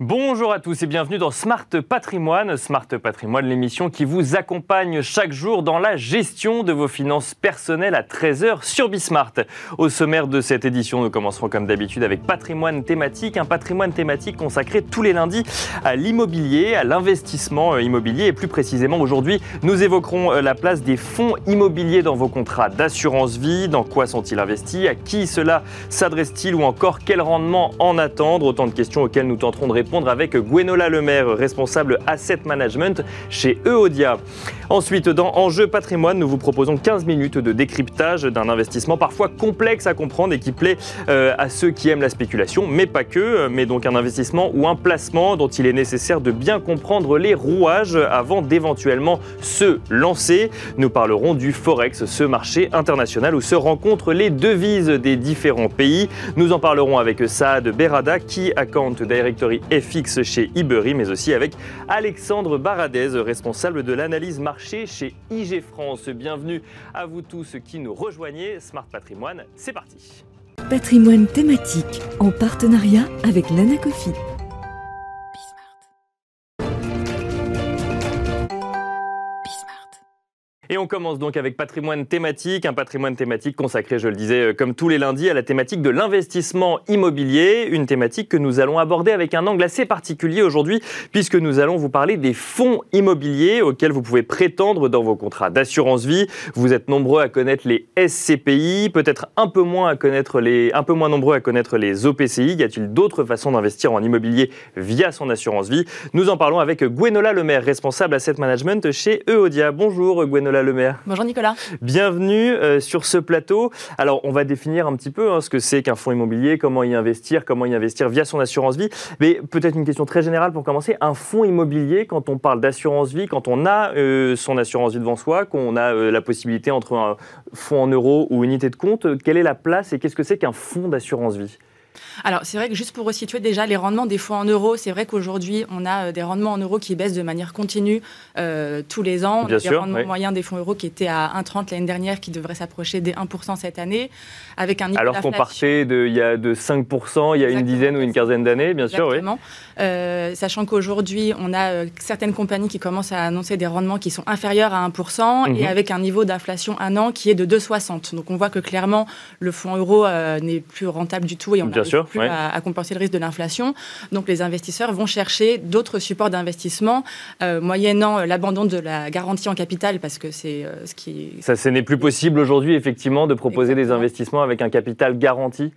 Bonjour à tous et bienvenue dans Smart Patrimoine. Smart Patrimoine, l'émission qui vous accompagne chaque jour dans la gestion de vos finances personnelles à 13h sur Bismart. Au sommaire de cette édition, nous commencerons comme d'habitude avec patrimoine thématique, un patrimoine thématique consacré tous les lundis à l'immobilier, à l'investissement euh, immobilier et plus précisément aujourd'hui, nous évoquerons euh, la place des fonds immobiliers dans vos contrats d'assurance vie, dans quoi sont-ils investis, à qui cela s'adresse-t-il ou encore quel rendement en attendre, autant de questions auxquelles nous tenterons de répondre avec Gwenola Lemaire, responsable Asset Management chez Eodia. Ensuite, dans Enjeu patrimoine, nous vous proposons 15 minutes de décryptage d'un investissement parfois complexe à comprendre et qui plaît euh, à ceux qui aiment la spéculation, mais pas que, mais donc un investissement ou un placement dont il est nécessaire de bien comprendre les rouages avant d'éventuellement se lancer. Nous parlerons du Forex, ce marché international où se rencontrent les devises des différents pays. Nous en parlerons avec Saad Berada, qui account directory FX chez Ibery, mais aussi avec Alexandre Baradez, responsable de l'analyse marché chez IG France. Bienvenue à vous tous qui nous rejoignez. Smart Patrimoine, c'est parti. Patrimoine thématique en partenariat avec l'Anacofi. Et on commence donc avec patrimoine thématique, un patrimoine thématique consacré, je le disais, euh, comme tous les lundis, à la thématique de l'investissement immobilier, une thématique que nous allons aborder avec un angle assez particulier aujourd'hui, puisque nous allons vous parler des fonds immobiliers auxquels vous pouvez prétendre dans vos contrats d'assurance vie. Vous êtes nombreux à connaître les SCPI, peut-être un peu moins à connaître les, nombreux à connaître les OPCI. Y a-t-il d'autres façons d'investir en immobilier via son assurance vie? Nous en parlons avec Gwenola Lemaire, responsable asset management chez Eodia. Bonjour Gwenola Lemaire. Bonjour Nicolas. Bienvenue euh, sur ce plateau. Alors, on va définir un petit peu hein, ce que c'est qu'un fonds immobilier, comment y investir, comment y investir via son assurance vie. Mais peut-être une question très générale pour commencer. Un fonds immobilier, quand on parle d'assurance vie, quand on a euh, son assurance vie devant soi, qu'on a euh, la possibilité entre un fonds en euros ou unité de compte, quelle est la place et qu'est-ce que c'est qu'un fonds d'assurance vie? Alors, c'est vrai que juste pour resituer déjà les rendements des fonds en euros, c'est vrai qu'aujourd'hui, on a euh, des rendements en euros qui baissent de manière continue euh, tous les ans. Bien des rendements moyens des fonds euros qui étaient à 1,30 l'année dernière, qui devraient s'approcher des 1% cette année, avec un Alors qu'on partait de, il y a de 5% il y a une dizaine ou une quinzaine d'années, bien sûr. Oui. Euh, sachant qu'aujourd'hui, on a certaines compagnies qui commencent à annoncer des rendements qui sont inférieurs à 1% et mhm. avec un niveau d'inflation un an qui est de 2,60. Donc on voit que clairement, le fonds euro n'est plus rentable du tout et on bien sûr plus à, compenser le risque de l'inflation. Donc les investisseurs vont chercher d'autres supports d'investissement, euh, moyennant l'abandon de la garantie en capital, parce que c'est euh, ce qui... Ça, ce n'est plus possible aujourd'hui, effectivement, de proposer des investissements avec un capital garanti?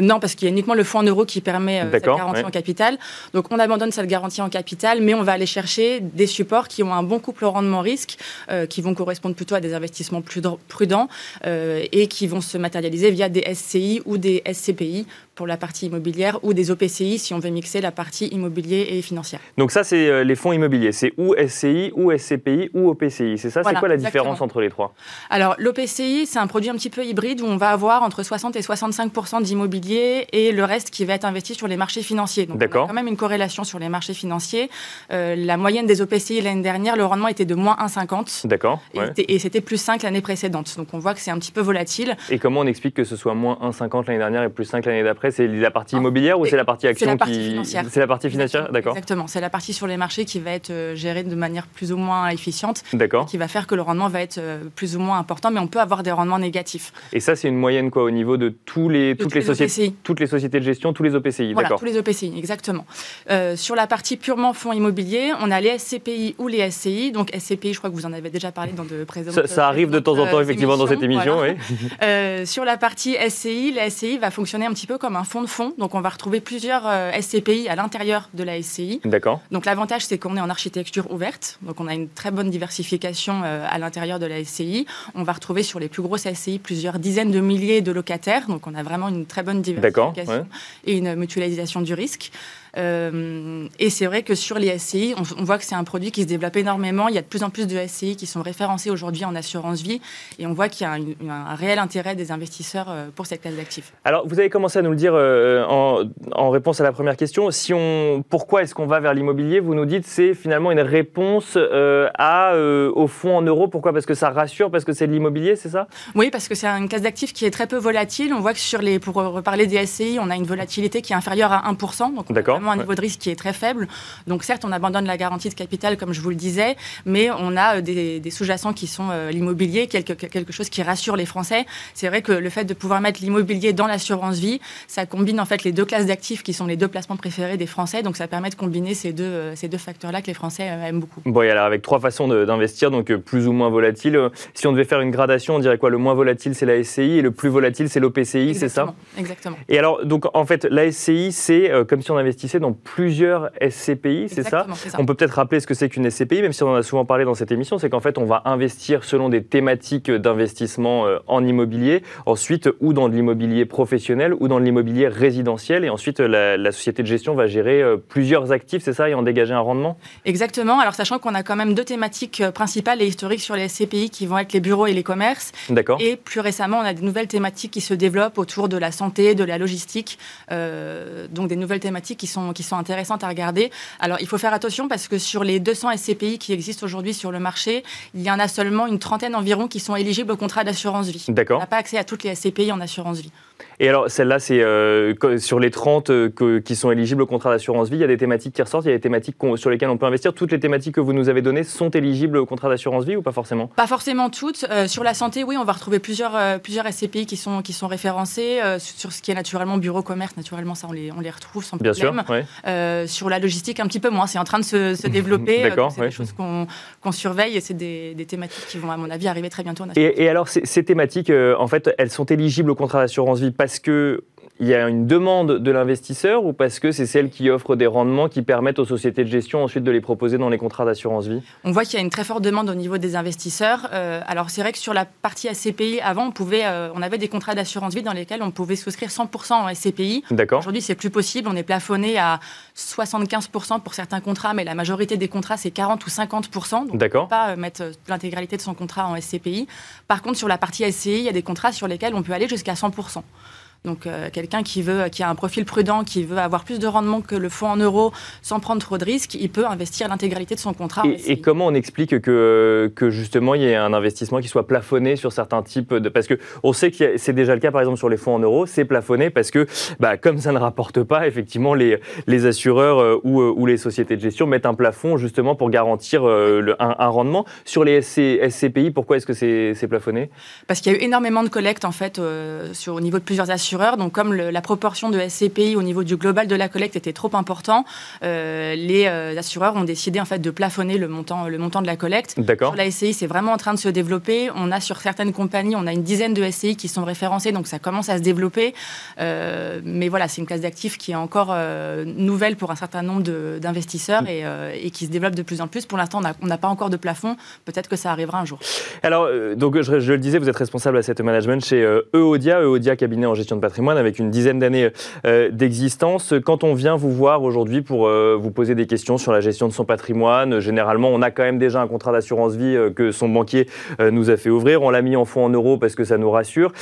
Non, parce qu'il y a uniquement le fonds en euros qui permet euh, cette garantie en capital. Donc on abandonne cette garantie en capital, mais on va aller chercher des supports qui ont un bon couple rendement-risque, euh, qui vont correspondre plutôt à des investissements plus prudents euh, et qui vont se matérialiser via des SCI ou des SCPI pour la partie immobilière ou des OPCI si on veut mixer la partie immobilier et financière. Donc ça, c'est les fonds immobiliers. C'est ou SCI, ou SCPI, ou OPCI. C'est ça C'est quoi la différence entre les trois? Alors l'OPCI, c'est un produit un petit peu hybride où on va avoir entre 60 et 65 d'immobilier et le reste qui va être investi sur les marchés financiers. Donc, on a quand même une corrélation sur les marchés financiers. Euh, la moyenne des OPCI l'année dernière, le rendement était de moins 1,50. D'accord. Et, c'était plus 5 l'année précédente. Donc, on voit que c'est un petit peu volatile. Et comment on explique que ce soit moins 1,50 l'année dernière et plus 5 l'année d'après? C'est la partie immobilière ou c'est la partie action C'est la partie financière. C'est la partie financière, d'accord. Exactement. C'est la partie sur les marchés qui va être euh, gérée de manière plus ou moins efficiente. D'accord. Qui va faire que le rendement va être euh, plus ou moins important, mais on peut avoir des rendements négatifs. Et ça, c'est une moyenne quoi au niveau de tous les, toutes les, sociétés, toutes les sociétés de gestion, tous les OPCI. Voilà, tous les OPCI, exactement. Euh, sur la partie purement fonds immobiliers, on a les SCPI ou les SCI. Donc SCPI, je crois que vous en avez déjà parlé dans de précédentes. Ça, arrive de temps en temps, effectivement, dans cette émission. Oui. Euh, sur la partie SCI, la SCI va fonctionner un petit peu comme un fonds de fonds. Donc on va retrouver plusieurs euh, SCPI à l'intérieur de la SCI. D'accord. Donc l'avantage, c'est qu'on est en architecture ouverte. Donc on a une très bonne diversification à l'intérieur de la SCI. On va retrouver sur les plus grosses SCI plusieurs dizaines de milliers de locataires. Donc on a vraiment une très bonne diversification et une mutualisation du risque. Euh, et c'est vrai que sur les SCI, on, voit que c'est un produit qui se développe énormément. Il y a de plus en plus de SCI qui sont référencés aujourd'hui en assurance vie. Et on voit qu'il y a un, réel intérêt des investisseurs euh, pour cette classe d'actifs. Alors, vous avez commencé à nous le dire euh, en, réponse à la première question. Si on, pourquoi est-ce qu'on va vers l'immobilier? Vous nous dites c'est finalement une réponse à, au fonds en euros. Pourquoi? Parce que ça rassure, parce que c'est de l'immobilier, c'est ça? Oui, parce que c'est une classe d'actifs qui est très peu volatile. On voit que sur les, pour reparler des SCI, on a une volatilité qui est inférieure à 1%. Donc, D'accord vraiment un niveau de risque qui est très faible. Donc certes, on abandonne la garantie de capital, comme je vous le disais, mais on a des, sous-jacents qui sont l'immobilier, quelque, quelque chose qui rassure les Français. C'est vrai que le fait de pouvoir mettre l'immobilier dans l'assurance vie, ça combine en fait les deux classes d'actifs qui sont les deux placements préférés des Français. Donc ça permet de combiner ces deux, ces deux facteurs-là que les Français aiment beaucoup. Bon, et alors avec trois façons d'investir, donc plus ou moins volatile. Si on devait faire une gradation, on dirait quoi? Le moins volatile, c'est la SCI et le plus volatile, c'est l'OPCI, c'est ça? Exactement. Et alors, donc en fait, la SCI, c'est euh, comme si on investissait dans plusieurs SCPI, c'est ça, ça On peut peut-être rappeler ce que c'est qu'une SCPI, même si on en a souvent parlé dans cette émission, c'est qu'en fait, on va investir selon des thématiques d'investissement euh, en immobilier, ensuite ou dans de l'immobilier professionnel ou dans de l'immobilier résidentiel, et ensuite la, la, société de gestion va gérer euh, plusieurs actifs, c'est ça, et en dégager un rendement? Exactement. Alors sachant qu'on a quand même deux thématiques principales et historiques sur les SCPI qui vont être les bureaux et les commerces. D'accord. Et plus récemment, on a des nouvelles thématiques qui se développent autour de la santé, de la logistique, euh, donc des nouvelles thématiques qui sont, qui sont intéressantes à regarder. Alors il faut faire attention parce que sur les 200 SCPI qui existent aujourd'hui sur le marché, il y en a seulement une trentaine environ qui sont éligibles au contrat d'assurance vie. D'accord. On n'a pas accès à toutes les SCPI en assurance vie. Et alors, celle-là, c'est euh, sur les 30 euh, qui sont éligibles au contrat d'assurance vie, il y a des thématiques qui ressortent, il y a des thématiques sur lesquelles on peut investir. Toutes les thématiques que vous nous avez données sont éligibles au contrat d'assurance vie ou pas forcément? Pas forcément toutes. Euh, sur la santé, oui, on va retrouver plusieurs, plusieurs SCPI qui sont, qui sont référencés. sur ce qui est naturellement bureau commerce, naturellement, ça, on les, on les retrouve sans Bien problème. Sûr, sur la logistique, un petit peu moins. C'est en train de se, développer. D'accord. c'est des choses qu'on surveille et c'est des, thématiques qui vont, à mon avis, arriver très bientôt. En et, et, alors, ces, ces thématiques, en fait, elles sont éligibles au contrat d'assurance vie parce que il y a une demande de l'investisseur ou parce que c'est celle qui offre des rendements qui permettent aux sociétés de gestion ensuite de les proposer dans les contrats d'assurance vie? On voit qu'il y a une très forte demande au niveau des investisseurs. Euh, alors c'est vrai que sur la partie SCPI, avant, on, pouvait, euh, on avait des contrats d'assurance vie dans lesquels on pouvait souscrire 100% en SCPI. D'accord. Aujourd'hui, c'est plus possible. On est plafonné à 75% pour certains contrats, mais la majorité des contrats, c'est 40 ou 50%. Donc D'accord. on ne peut pas euh, mettre l'intégralité de son contrat en SCPI. Par contre, sur la partie SCI, il y a des contrats sur lesquels on peut aller jusqu'à 100%. Donc euh, quelqu'un qui veut, qui a un profil prudent, qui veut avoir plus de rendement que le fonds en euros sans prendre trop de risques, il peut investir l'intégralité de son contrat. Et, comment on explique que, que justement il y ait un investissement qui soit plafonné sur certains types de parce que on sait que c'est déjà le cas par exemple sur les fonds en euros, c'est plafonné parce que bah, comme ça ne rapporte pas, effectivement les, les assureurs euh, ou, euh, ou, les sociétés de gestion mettent un plafond justement pour garantir le, un, rendement. Sur les SCPI, pourquoi est-ce que c'est plafonné? Parce qu'il y a eu énormément de collectes en fait sur, au niveau de plusieurs assureurs donc, comme la proportion de SCPI au niveau du global de la collecte était trop important, euh, les euh, assureurs ont décidé en fait de plafonner le montant, le montant de la collecte. D'accord. la SCI, c'est vraiment en train de se développer. On a sur certaines compagnies, on a une dizaine de SCI qui sont référencées, donc ça commence à se développer. Euh, mais voilà, c'est une classe d'actifs qui est encore nouvelle pour un certain nombre d'investisseurs et, et, qui se développe de plus en plus. Pour l'instant, on n'a pas encore de plafond. Peut-être que ça arrivera un jour. Alors, donc je, je, le disais, vous êtes responsable asset management chez Eodia, Eodia cabinet en gestion de patrimoine avec une dizaine d'années euh, d'existence. Quand on vient vous voir aujourd'hui pour euh, vous poser des questions sur la gestion de son patrimoine, généralement on a quand même déjà un contrat d'assurance vie euh, que son banquier nous a fait ouvrir. On l'a mis en fonds en euros parce que ça nous rassure.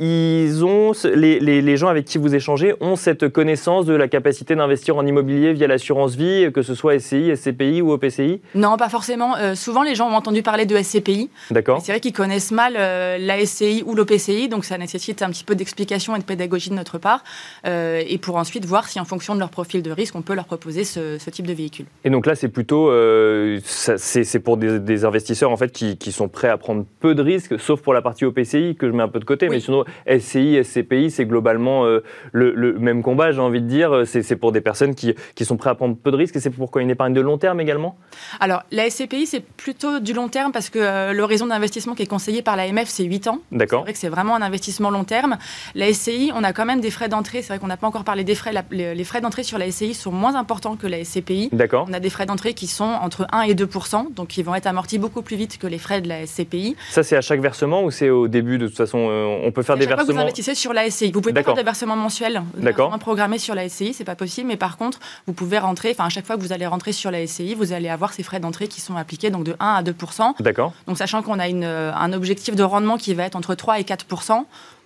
ils ont, les, les, gens avec qui vous échangez ont cette connaissance de la capacité d'investir en immobilier via l'assurance vie, que ce soit SCI, SCPI ou OPCI Non, pas forcément. souvent les gens ont entendu parler de SCPI. D'accord. C'est vrai qu'ils connaissent mal la SCI ou l'OPCI, donc ça nécessite un petit peu d'explication et de pédagogie de notre part, euh, et pour ensuite voir si en fonction de leur profil de risque, on peut leur proposer ce, type de véhicule. Et donc là, c'est plutôt, euh, c'est pour des, investisseurs en fait qui, sont prêts à prendre peu de risques, sauf pour la partie OPCI que je mets un peu de côté, mais sinon SCI, SCPI, c'est globalement euh, le, même combat, j'ai envie de dire. C'est pour des personnes qui, qui sont prêts à prendre peu de risques, et c'est pourquoi une épargne de long terme également? Alors la SCPI, c'est plutôt du long terme parce que l'horizon d'investissement qui est conseillé par l'AMF, c'est 8 ans. D'accord. C'est vrai que c'est vraiment un investissement long terme. La SCI, on a quand même des frais d'entrée. C'est vrai qu'on n'a pas encore parlé des frais. les, frais d'entrée sur la SCI sont moins importants que la SCPI. D'accord. On a des frais d'entrée qui sont entre 1 et 2% donc qui vont être amortis beaucoup plus vite que les frais de la SCPI. Ça, c'est à chaque versement ou c'est au début De toute façon, euh, on peut faire des versements. Fois vous investissez sur la SCI. Vous pouvez pas faire des versements mensuels, D'accord. programmés sur la SCI, c'est pas possible. Mais par contre, vous pouvez rentrer. Enfin, à chaque fois que vous allez rentrer sur la SCI, vous allez avoir ces frais d'entrée qui sont appliqués donc de 1 à 2% D'accord. Donc, sachant qu'on a une, un objectif de rendement qui va être entre 3 et 4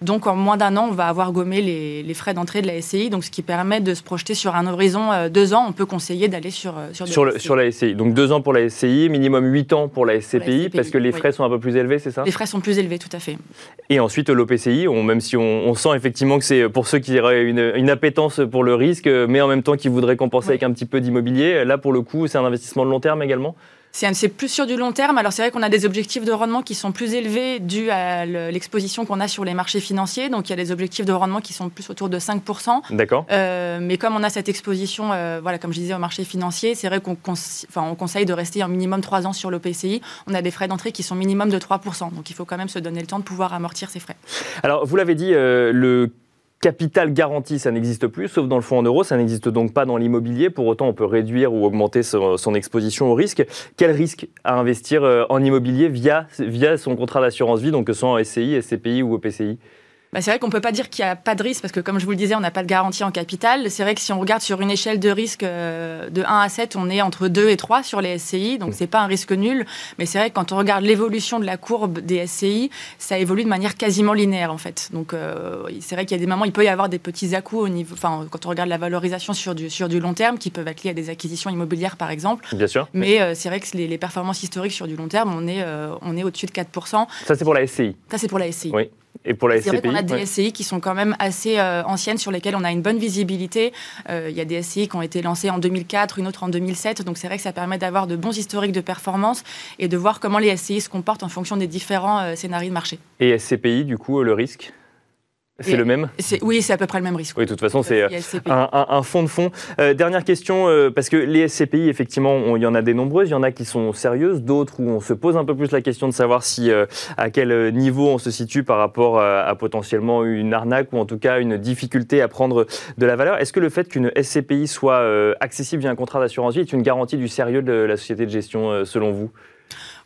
Donc en moins d'un an, on va avoir gommé les, frais d'entrée de la SCI, donc ce qui permet de se projeter sur un horizon euh, deux ans. On peut conseiller d'aller sur sur, sur, sur, la SCI. Donc deux ans pour la SCI, minimum huit ans pour la SCPI, parce que les frais sont un peu plus élevés, c'est ça? Les frais sont plus élevés, tout à fait. Et ensuite l'OPCI, même si on, sent effectivement que c'est pour ceux qui auraient une, une, appétence pour le risque, mais en même temps qui voudraient compenser avec un petit peu d'immobilier, là pour le coup c'est un investissement de long terme également? C'est plus sur du long terme. Alors c'est vrai qu'on a des objectifs de rendement qui sont plus élevés dus à l'exposition qu'on a sur les marchés financiers. Donc il y a des objectifs de rendement qui sont plus autour de 5%. D'accord. Euh, mais comme on a cette exposition, euh, voilà, comme je disais, au marché financier, c'est vrai qu'on on conseille de rester un minimum 3 ans sur l'OPCI. On a des frais d'entrée qui sont minimum de 3%. Donc il faut quand même se donner le temps de pouvoir amortir ces frais. Alors vous l'avez dit, euh, le capital garanti, ça n'existe plus, sauf dans le fonds en euros, ça n'existe donc pas dans l'immobilier. Pour autant, on peut réduire ou augmenter son, exposition au risque. Quel risque à investir euh, en immobilier via, via son contrat d'assurance vie, donc que ce soit en SCI, SCPI ou OPCI bah, c'est vrai qu'on ne peut pas dire qu'il n'y a pas de risque, parce que comme je vous le disais, on n'a pas de garantie en capital. C'est vrai que si on regarde sur une échelle de risque euh, de 1 à 7, on est entre 2 et 3 sur les SCI, donc ce n'est pas un risque nul. Mais c'est vrai que quand on regarde l'évolution de la courbe des SCI, ça évolue de manière quasiment linéaire, en fait. Donc euh, c'est vrai qu'il y a des moments, il peut y avoir des petits à au niveau, enfin, quand on regarde la valorisation sur du, sur du long terme, qui peuvent être liés à des acquisitions immobilières, par exemple. Bien sûr. Mais euh, c'est vrai que les, performances historiques sur du long terme, on est, on est au-dessus de 4%. Ça, c'est pour la SCI. Ça, c'est pour la SCI. Oui. Et pour la SCPI vrai qu'on a des SCI qui sont quand même assez euh, anciennes, sur lesquelles on a une bonne visibilité. Euh, il y a des SCI qui ont été lancées en 2004, une autre en 2007. Donc c'est vrai que ça permet d'avoir de bons historiques de performance et de voir comment les SCI se comportent en fonction des différents euh, scénarios de marché. Et SCPI, du coup, le risque? C'est le même Oui, c'est à peu près le même risque. Oui, de toute façon, c'est euh, un, fond de fond. Euh, dernière question, euh, parce que les SCPI, effectivement, il y en a des nombreuses, il y en a qui sont sérieuses, d'autres où on se pose un peu plus la question de savoir si à quel niveau on se situe par rapport à, potentiellement une arnaque ou en tout cas une difficulté à prendre de la valeur. Est-ce que le fait qu'une SCPI soit accessible via un contrat d'assurance vie est une garantie du sérieux de la société de gestion, selon vous?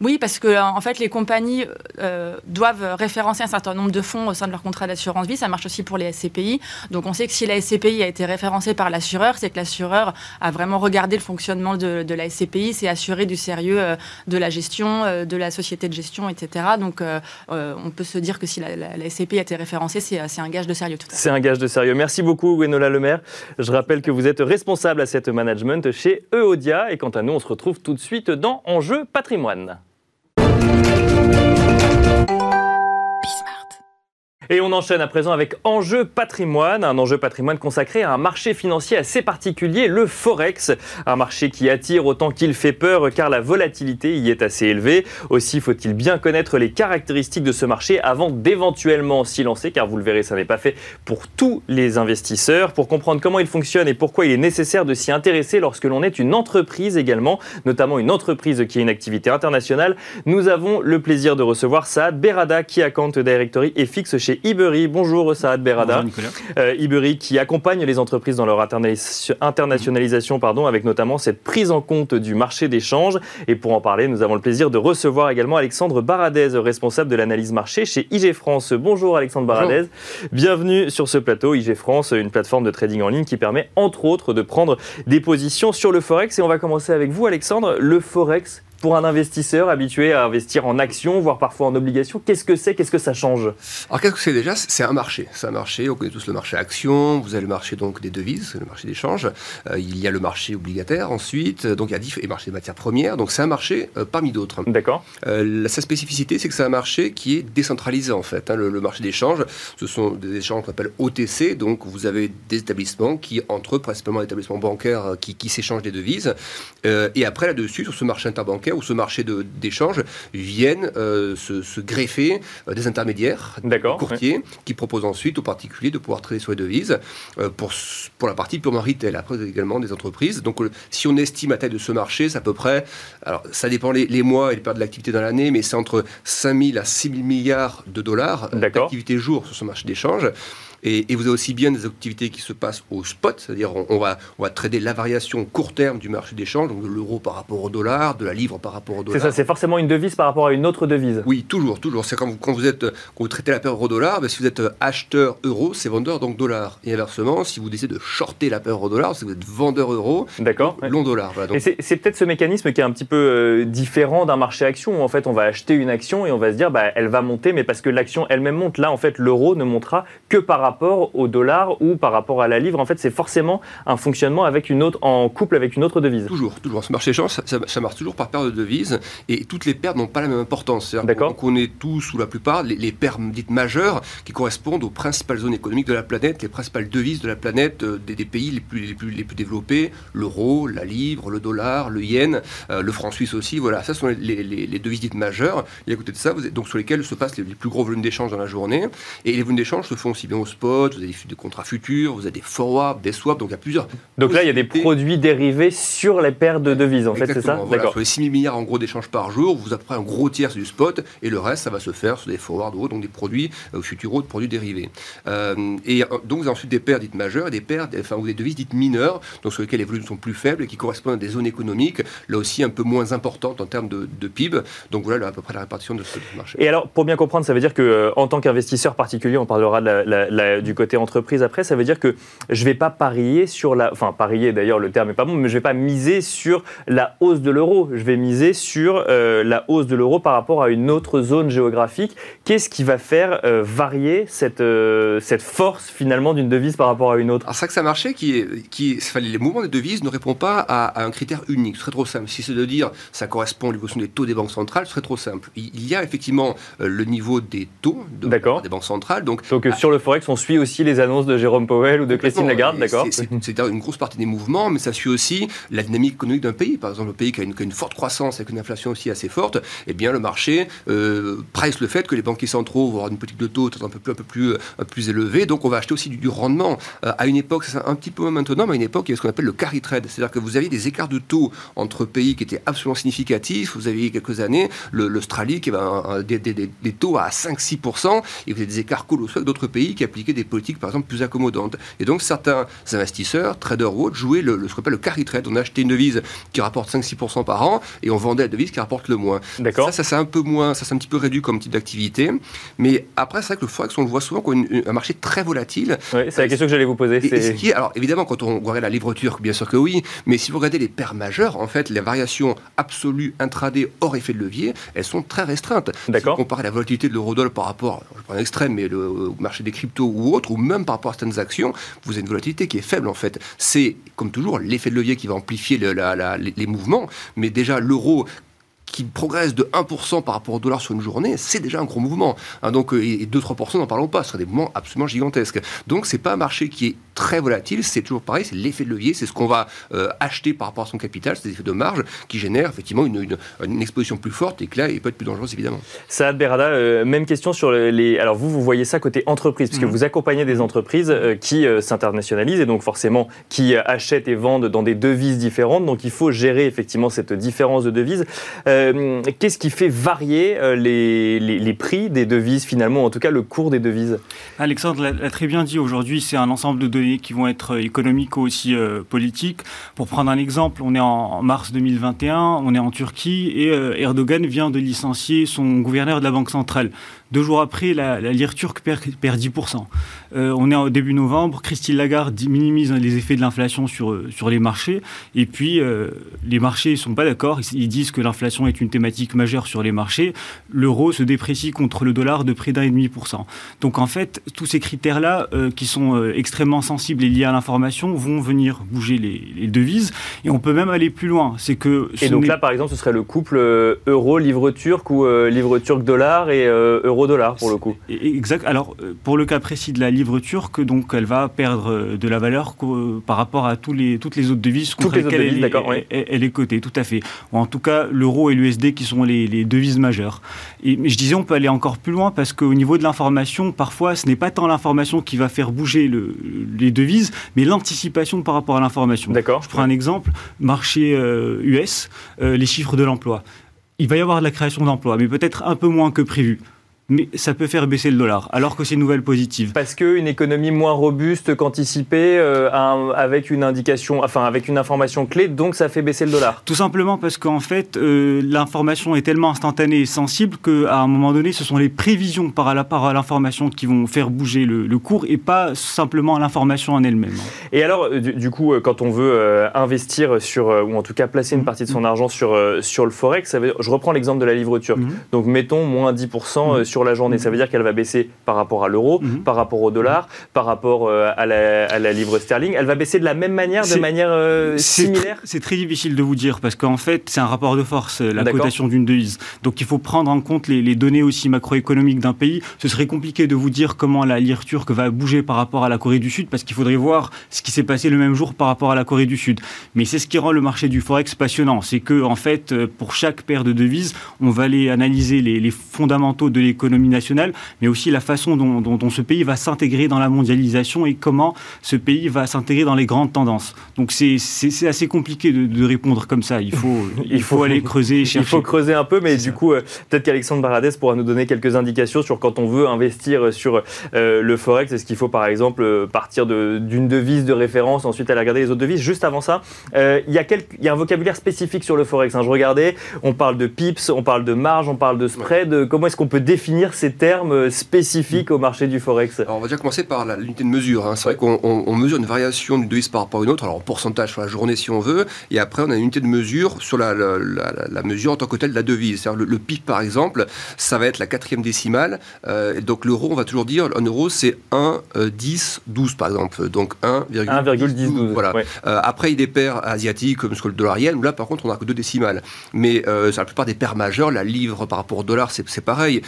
Oui, parce que en fait, les compagnies euh, doivent référencer un certain nombre de fonds au sein de leur contrat d'assurance vie. Ça marche aussi pour les SCPI. Donc, on sait que si la SCPI a été référencée par l'assureur, c'est que l'assureur a vraiment regardé le fonctionnement de, la SCPI, s'est assuré du sérieux euh, de la gestion, euh, de la société de gestion, etc. Donc, on peut se dire que si la, SCPI a été référencée, c'est un gage de sérieux. C'est un gage de sérieux. Merci beaucoup, Gwenola Lemaire. Je rappelle que vous êtes responsable à cette management chez Eodia. Et quant à nous, on se retrouve tout de suite dans Enjeu patrimoine. Et on enchaîne à présent avec Enjeu patrimoine, un enjeu patrimoine consacré à un marché financier assez particulier, le Forex. Un marché qui attire autant qu'il fait peur car la volatilité y est assez élevée. Aussi faut-il bien connaître les caractéristiques de ce marché avant d'éventuellement s'y lancer car vous le verrez, ça n'est pas fait pour tous les investisseurs. Pour comprendre comment il fonctionne et pourquoi il est nécessaire de s'y intéresser lorsque l'on est une entreprise également, notamment une entreprise qui a une activité internationale, nous avons le plaisir de recevoir Saad Berada qui account directory et fixe chez Ibery. Bonjour Saad Berada. Bonjour euh, Ibery qui accompagne les entreprises dans leur internationalisation pardon, avec notamment cette prise en compte du marché d'échange. Et pour en parler, nous avons le plaisir de recevoir également Alexandre Baradez, responsable de l'analyse marché chez IG France. Bonjour Alexandre Baradez. Bienvenue sur ce plateau. IG France, une plateforme de trading en ligne qui permet entre autres de prendre des positions sur le Forex. Et on va commencer avec vous Alexandre. Le Forex, pour un investisseur habitué à investir en actions, voire parfois en obligations, qu'est-ce que c'est? Qu'est-ce que ça change? Alors qu'est-ce que c'est déjà? C'est un marché. C'est un marché, on connaît tous le marché actions, vous avez le marché donc des devises, le marché d'échange, euh, il y a le marché obligataire ensuite, donc il y a différents marchés de matières premières, donc c'est un marché euh, parmi d'autres. D'accord. Euh, sa spécificité, c'est que c'est un marché qui est décentralisé en fait. Hein. le, marché d'échange, ce sont des échanges qu'on appelle OTC, donc vous avez des établissements qui, entre eux, principalement des établissements bancaires qui, qui s'échangent des devises, et après là-dessus, sur ce marché interbancaire, ou ce marché d'échange viennent euh, se, greffer euh, des intermédiaires, des courtiers, qui proposent ensuite aux particuliers de pouvoir trader sur les devises euh, pour, pour la partie purement retail. Après, également des entreprises. Donc, si on estime la taille de ce marché, c'est à peu près, alors ça dépend les, mois et les périodes de l'activité dans l'année, mais c'est entre 5 000 à 6 000 milliards de dollars d'activité jour sur ce marché d'échange. Et, vous avez aussi bien des activités qui se passent au spot, c'est-à-dire on, va, on va trader la variation court terme du marché d'échange, donc de l'euro par rapport au dollar, de la livre par rapport au dollar. C'est ça, c'est forcément une devise par rapport à une autre devise. Oui, toujours, toujours. C'est quand vous, quand vous êtes, quand vous traitez la paire euro-dollar, ben, si vous êtes acheteur euro, c'est vendeur donc dollar. Et inversement, si vous décidez de shorter la paire euro-dollar, c'est vous êtes vendeur euro, d'accord, long dollar. Et c'est peut-être ce mécanisme qui est un petit peu euh, différent d'un marché action où en fait on va acheter une action et on va se dire bah, elle va monter, mais parce que l'action elle-même monte. Là, en fait, l'euro ne montera que par rapport au dollar ou par rapport à la livre. En fait, c'est forcément un fonctionnement avec une autre, en couple avec une autre devise. Toujours, toujours. Ce marché échange, ça, ça, marche toujours par paire de devises et toutes les paires n'ont pas la même importance. On connaît tous ou la plupart les, les, paires dites majeures qui correspondent aux principales zones économiques de la planète, les principales devises de la planète euh, des, pays les plus, les plus, les plus développés l'euro, la livre, le dollar, le yen, euh, le franc suisse aussi. Voilà, ça sont les, les, devises dites majeures. Et à côté de ça, vous êtes, donc sur lesquelles se passent les, plus gros volumes d'échanges dans la journée. Et les volumes d'échange se font aussi bien au vous avez des contrats futurs, vous avez des forwards, des swaps, donc il y a plusieurs. Donc là, il y a des produits dérivés sur les paires de devises, en fait, c'est ça D'accord. Sur les 6 000 milliards en gros d'échanges par jour, vous avez un gros tiers du spot, et le reste, ça va se faire sur des forwards donc des produits euh, futurs de produits dérivés. Euh, et euh, donc vous avez ensuite des paires dites majeures et des paires, enfin, ou des devises dites mineures, donc sur lesquelles les volumes sont plus faibles et qui correspondent à des zones économiques, là aussi un peu moins importantes en termes de, PIB. Donc voilà à peu près la répartition de ce marché. Et alors, pour bien comprendre, ça veut dire que en tant qu'investisseur particulier, on parlera du côté entreprise après, ça veut dire que je ne vais pas parier sur la. Enfin, parier d'ailleurs, le terme n'est pas bon, mais je ne vais pas miser sur la hausse de l'euro. Je vais miser sur euh, la hausse de l'euro par rapport à une autre zone géographique. Qu'est-ce qui va faire euh, varier cette, euh, cette force finalement d'une devise par rapport à une autre? Alors, ça que ça marchait, qui qui, les mouvements des devises ne répondent pas à, un critère unique. Ce serait trop simple. Si c'est de dire ça correspond à l'évolution des taux des banques centrales, ce serait trop simple. Il y a effectivement le niveau des taux de, des banques centrales. Donc, donc sur le Forex, on suit aussi les annonces de Jérôme Powell ou de Christine Lagarde, d'accord C'est une grosse partie des mouvements, mais ça suit aussi la dynamique économique d'un pays. Par exemple, un pays qui a, une, forte croissance avec une inflation aussi assez forte, eh bien le marché euh, presse le fait que les banquiers centraux vont avoir une politique de taux un peu plus, un peu plus, un plus élevée, donc on va acheter aussi du, rendement. Euh, à une époque, c'est un petit peu moins maintenant, mais à une époque, il y a ce qu'on appelle le carry trade, c'est-à-dire que vous aviez des écarts de taux entre pays qui étaient absolument significatifs. Vous aviez quelques années l'Australie qui avait des, des, des, taux à 5-6%, et vous avez des écarts colossaux avec d'autres pays qui appliquaient des politiques, par exemple, plus accommodantes. Et donc, certains investisseurs, traders ou autres, jouaient le, ce qu'on appelle le carry trade. On achetait une devise qui rapporte 5-6% par an et on vendait la devise qui rapporte le moins. D'accord. Ça, ça c'est un peu moins, ça c'est un petit peu réduit comme type d'activité. Mais après, c'est vrai que le forex, on le voit souvent comme un marché très volatile. Oui, c'est la question que j'allais vous poser. Et, qui alors évidemment, quand on regarde la livre turque, bien sûr que oui, mais si vous regardez les paires majeures, en fait, les variations absolues intraday hors effet de levier, elles sont très restreintes. D'accord. Si comparez la volatilité de l'eurodoll par rapport, je prends un extrême, mais le, au marché des cryptos ou ou même par rapport à certaines actions, vous avez une volatilité qui est faible en fait. C'est, comme toujours, l'effet de levier qui va amplifier les mouvements, mais déjà l'euro qui progresse de 1% par rapport au dollar sur une journée, c'est déjà un gros mouvement. Hein, donc, euh, et 2-3%, n'en parlons pas, ce seraient des mouvements absolument gigantesques. Donc, c'est pas un marché qui est très volatile, c'est toujours pareil, c'est l'effet de levier, c'est ce qu'on va euh, acheter par rapport à son capital, c'est des effets de marge qui génèrent effectivement une, une, exposition plus forte et que là, il peut être plus dangereuse évidemment. Saad Berada, euh, même question sur les. Alors, vous, vous voyez ça côté entreprise, puisque mmh. vous accompagnez des entreprises qui s'internationalisent et donc forcément qui achètent et vendent dans des devises différentes. Donc, il faut gérer effectivement cette différence de devises. Euh, qu'est-ce qui fait varier euh, les, prix des devises finalement, en tout cas le cours des devises? Alexandre l'a très bien dit, aujourd'hui c'est un ensemble de données qui vont être économiques ou aussi euh, politiques. Pour prendre un exemple, on est en mars 2021, on est en Turquie et Erdogan vient de licencier son gouverneur de la Banque centrale. Deux jours après, la, lire turque perd, 10%. Euh, on est au début novembre, Christine Lagarde minimise les effets de l'inflation sur, euh, sur les marchés, et puis euh, les marchés ne sont pas d'accord, ils, disent que l'inflation est une thématique majeure sur les marchés, l'euro se déprécie contre le dollar de près d'un et demi pour cent. Donc en fait, tous ces critères-là, qui sont extrêmement sensibles et liés à l'information, vont venir bouger les, devises, et on peut même aller plus loin. C'est que et donc là, par exemple, ce serait le couple euro-livre turc ou livre turc-dollar et euro dollar pour le coup. Exact. Alors, pour le cas précis de la livre turque, donc elle va perdre euh, de la valeur par rapport à tous les, toutes les autres devises contre lesquelles elle, est, elle, est cotée, tout à fait. En tout cas, l'euro et l'USD qui sont les, devises majeures. Et je disais, on peut aller encore plus loin parce qu'au niveau de l'information, parfois, ce n'est pas tant l'information qui va faire bouger le, les devises, mais l'anticipation par rapport à l'information. D'accord. Je prends un exemple, marché US, euh, les chiffres de l'emploi. Il va y avoir de la création d'emplois, mais peut-être un peu moins que prévu mais ça peut faire baisser le dollar, alors que c'est une nouvelle positive. Parce qu'une économie moins robuste qu'anticipée, euh, avec une indication, enfin avec une information clé, donc ça fait baisser le dollar. Tout simplement parce qu'en fait, euh, l'information est tellement instantanée et sensible qu'à un moment donné, ce sont les prévisions par rapport à l'information qui vont faire bouger le, cours et pas simplement l'information en elle-même. Et alors, euh, du, coup, quand on veut investir sur, ou en tout cas placer une partie de son argent sur, sur le forex, ça veut, je reprends l'exemple de la livre turque. Mhm. Donc mettons moins 10% sur la journée. Ça veut dire qu'elle va baisser par rapport à l'euro, mhm. par rapport au dollar, par rapport euh, à la, livre sterling. Elle va baisser de la même manière, de manière euh, similaire? C'est très difficile de vous dire parce qu'en fait, c'est un rapport de force, euh, la cotation d'une devise. Donc il faut prendre en compte les, données aussi macroéconomiques d'un pays. Ce serait compliqué de vous dire comment la lire turque va bouger par rapport à la Corée du Sud parce qu'il faudrait voir ce qui s'est passé le même jour par rapport à la Corée du Sud. Mais c'est ce qui rend le marché du forex passionnant. C'est que, en fait, pour chaque paire de devises, on va aller analyser les, les fondamentaux de l'économie nationale, mais aussi la façon dont, dont, ce pays va s'intégrer dans la mondialisation et comment ce pays va s'intégrer dans les grandes tendances. Donc c'est assez compliqué de, répondre comme ça. Il faut, il faut aller creuser et chercher. Il faut creuser un peu, mais du coup, euh, peut-être qu'Alexandre Baradès pourra nous donner quelques indications sur quand on veut investir sur euh, le Forex. Est-ce qu'il faut par exemple euh, partir d'une devise de référence, ensuite aller regarder les autres devises? Juste avant ça, il, y a il y a un vocabulaire spécifique sur le Forex. Hein. Je regardais, on parle de pips, on parle de marge, on parle de spread. Comment est-ce qu'on peut définir ces termes spécifiques au marché du Forex? Alors, On va déjà commencer par l'unité de mesure. Hein. C'est vrai qu'on mesure une variation d'une devise par rapport à une autre, alors en pourcentage sur la journée si on veut, et après on a une unité de mesure sur la, mesure en tant que telle de la devise. C'est-à-dire le, PIB par exemple, ça va être la quatrième décimale. Euh, donc l'euro, on va toujours dire, un euro c'est 1, 10, 12 par exemple. Donc 1,10. Voilà. Euh, après, il y a des paires asiatiques comme ce que le dollar yen, là par contre on n'a que deux décimales. Mais euh, sur la plupart des paires majeures, la livre par rapport au dollar, c'est pareil.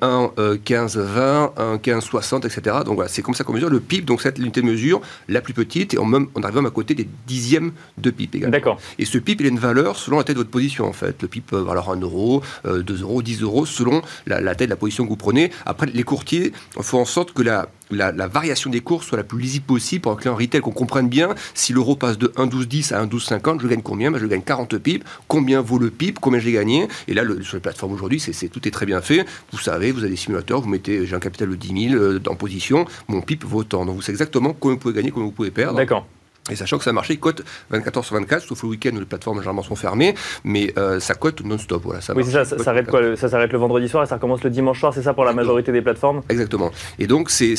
1, 15, 20, 1, 15, 60, etc. Donc voilà, c'est comme ça qu'on mesure le PIB, donc c'est l'unité de mesure la plus petite, et on, même, on arrive même à côté des dixièmes de PIB également. D'accord. Et ce PIB, il a une valeur selon la tête de votre position en fait. Le PIB peut valoir 1 euro, 2 euh, euros, 10 euros, selon la, la tête de la position que vous prenez. Après, les courtiers font en sorte que la, la, variation des cours soit la plus lisible possible pour un client retail, qu'on comprenne bien si l'euro passe de 1,1210 à 1,1250, je gagne combien? Ben, Je gagne 40 pips. Combien vaut le pip? Combien j'ai gagné? Et là, sur les plateformes aujourd'hui, c'est, tout est très bien fait. Vous savez, vous avez des simulateurs, vous mettez, j'ai un capital de 10 000 euh, en position, mon pip vaut tant. Donc vous savez exactement combien vous pouvez gagner, combien vous pouvez perdre. D'accord. Et sachant que ça marché, il cote 24 heures sur 24, sauf le week-end où les plateformes généralement sont fermées, mais euh, ça cote non-stop. Voilà, ça oui, ça, ça, s'arrête quoi Ça s'arrête le vendredi soir et ça recommence le dimanche soir, c'est ça pour la majorité des plateformes? Exactement. Et donc, c'est,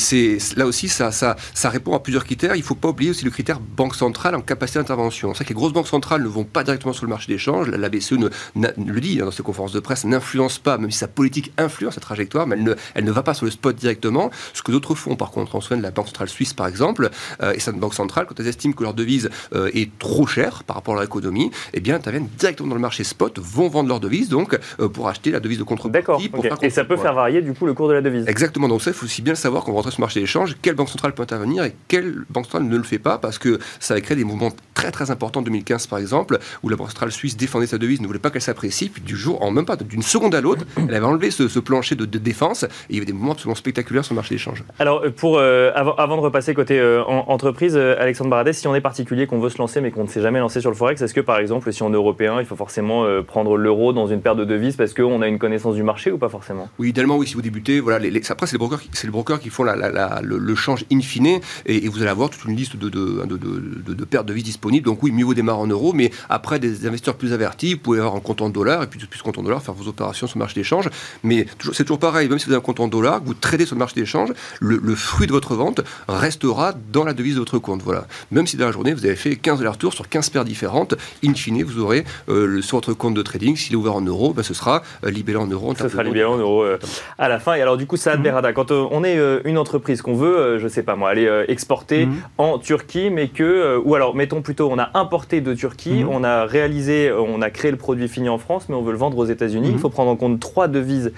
là aussi, ça, ça, ça répond à plusieurs critères. Il ne faut pas oublier aussi le critère banque centrale en capacité d'intervention. C'est que les grosses banques centrales ne vont pas directement sur le marché d'échange. La, BCE ne, le dit hein, dans ses conférences de presse, n'influence pas, même si sa politique influence sa trajectoire, mais elle ne, elle ne va pas sur le spot directement. Ce que d'autres font, par contre, en de la Banque centrale suisse, par exemple, euh, et cette banque centrale, quand elles estiment que leur devise euh, est trop cher par rapport à leur économie, eh bien, interviennent directement dans le marché spot, vont vendre leur devise donc euh, pour acheter la devise de contrepartie. D'accord. Et ça peut faire varier du coup le cours de la devise. Exactement. Donc ça, il faut aussi bien savoir quand vous rentrez sur le marché d'échange, quelle banque centrale peut intervenir et quelle banque centrale ne le fait pas, parce que ça va créer des mouvements très très importants en 2015 par exemple, où la banque centrale suisse défendait sa devise, ne voulait pas qu'elle s'apprécie, puis du jour en même pas d'une seconde à l'autre, elle avait enlevé ce, plancher de, défense et il y avait des mouvements absolument spectaculaires sur le marché d'échange. Alors pour euh, avant, de repasser côté entreprise, Alexandre Baradès, on est particulier qu'on veut se lancer mais qu'on ne sait jamais lancé sur le Forex, est-ce que par exemple, si on est européen, il faut forcément euh, prendre l'euro dans une paire de devises parce qu'on a une connaissance du marché ou pas forcément? Oui, idéalement, oui, si vous débutez. Voilà, les, après, c'est les brokers, c'est les brokers qui font le, change in fine et, vous allez avoir toute une liste de, de, de, de, paires de devises disponibles. Donc, oui, mieux vaut démarrer en euros, mais après, des investisseurs plus avertis, vous pouvez avoir un compte en dollars et puis depuis ce compte en dollars, faire vos opérations sur le marché d'échange. Mais c'est toujours pareil, même si vous avez un compte en dollars, vous tradez sur le marché d'échange, le, le, fruit de votre vente restera dans la devise de votre compte. Voilà. Même si dans la journée, vous avez fait 15 allers-retours sur 15 paires différentes, in fine, vous aurez euh, sur votre compte de trading, s'il est ouvert en euros, ben, ce sera euh, libellé en euros. Ce sera libellé en euros euh, à la fin. Et alors, du coup, ça, Berada, quand on est une entreprise qu'on veut, je sais pas moi, aller exporter mhm. en Turquie, mais que, ou alors, mettons plutôt, on a importé de Turquie, mhm. on a réalisé, on a créé le produit fini en France, mais on veut le vendre aux États-Unis. Il mhm. faut prendre en compte trois devises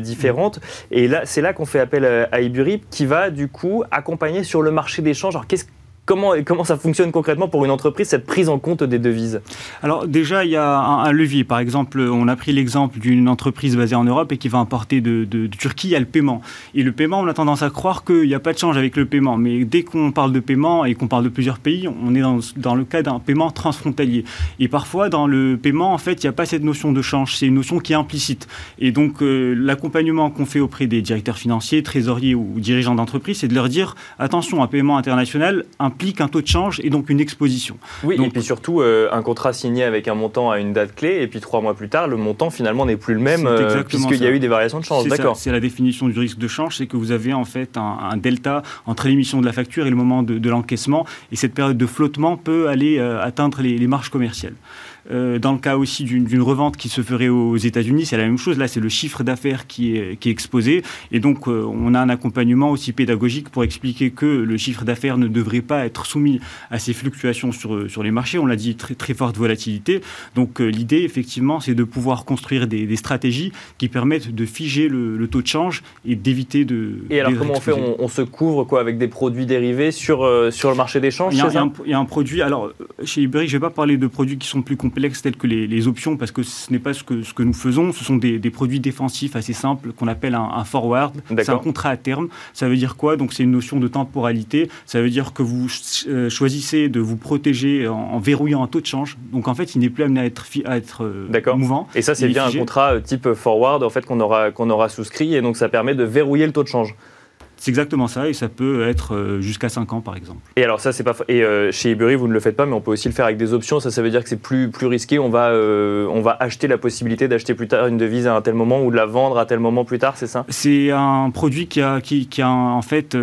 différentes. Et là, c'est là qu'on fait appel à Iburip, qui va, du coup, accompagner sur le marché d'échange. Alors, qu'est-ce comment, comment ça fonctionne concrètement pour une entreprise, cette prise en compte des devises Alors déjà, il y a un, levier. Par exemple, on a pris l'exemple d'une entreprise basée en Europe et qui va importer de, Turquie, il y a le paiement. Et le paiement, on a tendance à croire qu'il n'y a pas de change avec le paiement. Mais dès qu'on parle de paiement et qu'on parle de plusieurs pays, on est dans, dans le cas d'un paiement transfrontalier. Et parfois, dans le paiement, en fait, il n'y a pas cette notion de change. C'est une notion qui est implicite. Et donc, euh, l'accompagnement qu'on fait auprès des directeurs financiers, trésoriers ou dirigeants d'entreprise, c'est de leur dire attention, un paiement international implique un taux de change et donc une exposition. Oui, et puis surtout, euh, un contrat signé avec un montant à une date clé, et puis trois mois plus tard, le montant finalement n'est plus le même, euh, puisqu'il y a eu des variations de change. D'accord. C'est la définition du risque de change, c'est que vous avez en fait un, delta entre l'émission de la facture et le moment de, l'encaissement, et cette période de flottement peut aller atteindre les marges commerciales. Euh, dans le cas aussi d'une revente qui se ferait aux États-Unis, c'est la même chose. Là, c'est le chiffre d'affaires qui est, qui est, exposé. Et donc, euh, on a un accompagnement aussi pédagogique pour expliquer que le chiffre d'affaires ne devrait pas être soumis à ces fluctuations sur, sur les marchés. On l'a dit, très, très forte volatilité. Donc, euh, l'idée, effectivement, c'est de pouvoir construire des, des, stratégies qui permettent de figer le, taux de change et d'éviter de. Et alors, comment on fait on, se couvre quoi avec des produits dérivés sur, sur le marché des changes il y, a, un, il y a un produit. Alors, chez Iberic, je ne vais pas parler de produits qui sont plus complexes tels que les, options, parce que ce n'est pas ce que, ce que nous faisons. Ce sont des, produits défensifs assez simples qu'on appelle un, forward. C'est un contrat à terme. Ça veut dire quoi? Donc c'est une notion de temporalité. Ça veut dire que vous euh, choisissez de vous protéger en, verrouillant un taux de change. Donc en fait, il n'est plus amené à être, à être euh, mouvant. Et ça, c'est bien un contrat euh, type forward en fait qu'on aura, qu'on aura souscrit, et donc ça permet de verrouiller le taux de change. C'est exactement ça, et ça peut être euh, jusqu'à 5 ans, par exemple. Et alors ça, c'est pas et euh, chez Ebury, vous ne le faites pas, mais on peut aussi le faire avec des options. Ça, ça veut dire que c'est plus plus risqué. On va euh, on va acheter la possibilité d'acheter plus tard une devise à un tel moment ou de la vendre à tel moment plus tard, c'est ça? C'est un produit qui a qui, qui a en fait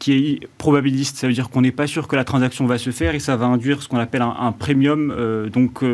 qui est probabiliste. Ça veut dire qu'on n'est pas sûr que la transaction va se faire et ça va induire ce qu'on appelle un, premium. donc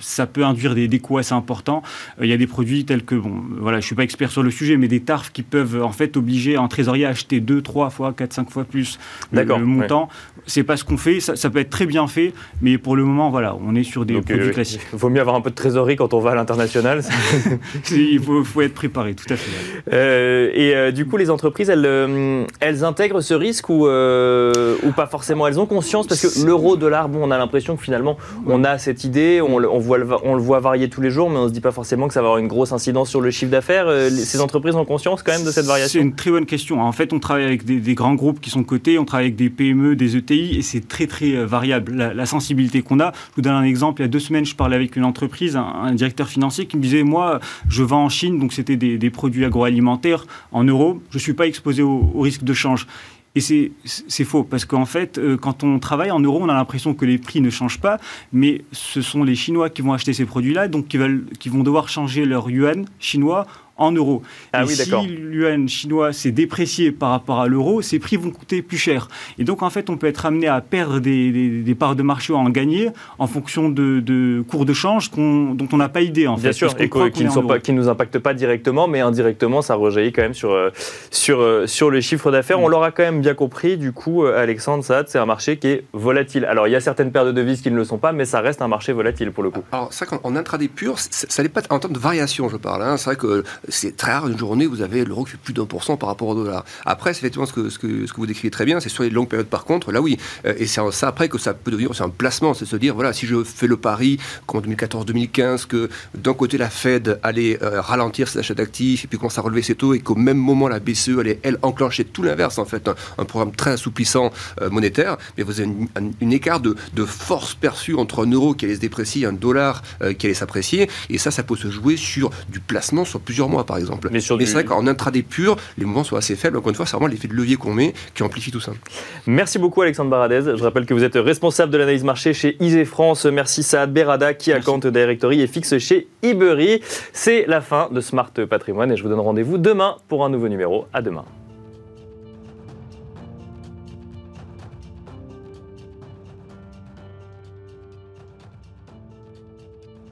ça peut induire des, des coûts assez importants. Il y a des produits tels que bon, voilà, je suis pas expert sur le sujet, mais des tarifs qui peuvent en fait obliger un trésorier acheter 2, 3 fois, 4, 5 fois plus le, montant. C'est pas ce qu'on fait. Ça, peut être très bien fait, mais pour le moment, voilà, on est sur des produits euh, classiques. Il vaut mieux avoir un peu de trésorerie quand on va à l'international. il faut, être préparé, tout à fait. Euh, et euh, du coup, les entreprises, elles, elles intègrent ce risque ou, ou pas forcément? Elles ont conscience? Parce que l'euro-dollar, bon, on a l'impression que finalement, on a cette idée, on, on, voit, on le voit varier tous les jours, mais on se dit pas forcément que ça va avoir une grosse incidence sur le chiffre d'affaires. Ces entreprises ont conscience quand même de cette variation? C'est une très bonne question. En fait, on travaille avec des, grands groupes qui sont cotés, on travaille avec des PME, des ETI, et c'est très très euh, variable la, sensibilité qu'on a. Je vous donne un exemple. Il y a deux semaines, je parlais avec une entreprise, un, directeur financier qui me disait moi, je vends en Chine, donc c'était des, produits agroalimentaires en euros. Je suis pas exposé au, risque de change. Et c'est faux, parce qu'en fait, euh, quand on travaille en euros, on a l'impression que les prix ne changent pas, mais ce sont les Chinois qui vont acheter ces produits-là, donc qui, qui vont devoir changer leur yuan chinois en euros. Ah et si l'yuan chinois s'est déprécié par rapport à l'euro, ces prix vont coûter plus cher. Et donc, en fait, on peut être amené à perdre des, parts de marché ou à en gagner en fonction de, cours de change dont on n'a pas idée, en Bien sûr, et qui ne nous impactent pas directement, mais indirectement, ça rejaillit quand même sur, euh, sur, euh, sur le chiffre d'affaires. On l'aura quand même bien compris, du coup, euh, Alexandre Saad, c'est un marché qui est volatile. Alors, il y a certaines paires de devises qui ne le sont pas, mais ça reste un marché volatile pour le coup. Alors, ça, en intraday pur, ça n'est pas en termes de variation, je parle. Hein. C'est vrai que c'est très rare une journée où vous avez l'euro qui fait plus d'un pour cent par rapport au dollar. Après, c'est effectivement ce que, ce, que, ce que vous décrivez très bien, c'est sur les longues périodes par contre, là oui. Euh, et c'est ça après que ça peut devenir c'est un placement, c'est se dire, voilà, si je fais le pari, comme en 2014-2015, que d'un côté la Fed allait euh, ralentir ses achats d'actifs et puis commencer à relever ses taux et qu'au même moment la BCE allait, elle, enclencher tout l'inverse, en fait, un, programme très assouplissant euh, monétaire, mais vous avez une, écart de, de, force perçue entre un euro qui allait se déprécier et un dollar qui allait s'apprécier. Et ça, ça peut se jouer sur du placement sur plusieurs mois, par exemple. Mais, c'est vrai qu'en intraday pur, les mouvements sont assez faibles. Encore une fois, c'est vraiment l'effet de levier qu'on met qui amplifie tout ça. Merci beaucoup, Alexandre Baradez. Je rappelle que vous êtes responsable de l'analyse marché chez Isée France. Merci Saad Berada, qui a compte Directory et fixe chez Ibery. C'est la fin de Smart Patrimoine et je vous donne rendez-vous demain pour un nouveau numéro. À demain.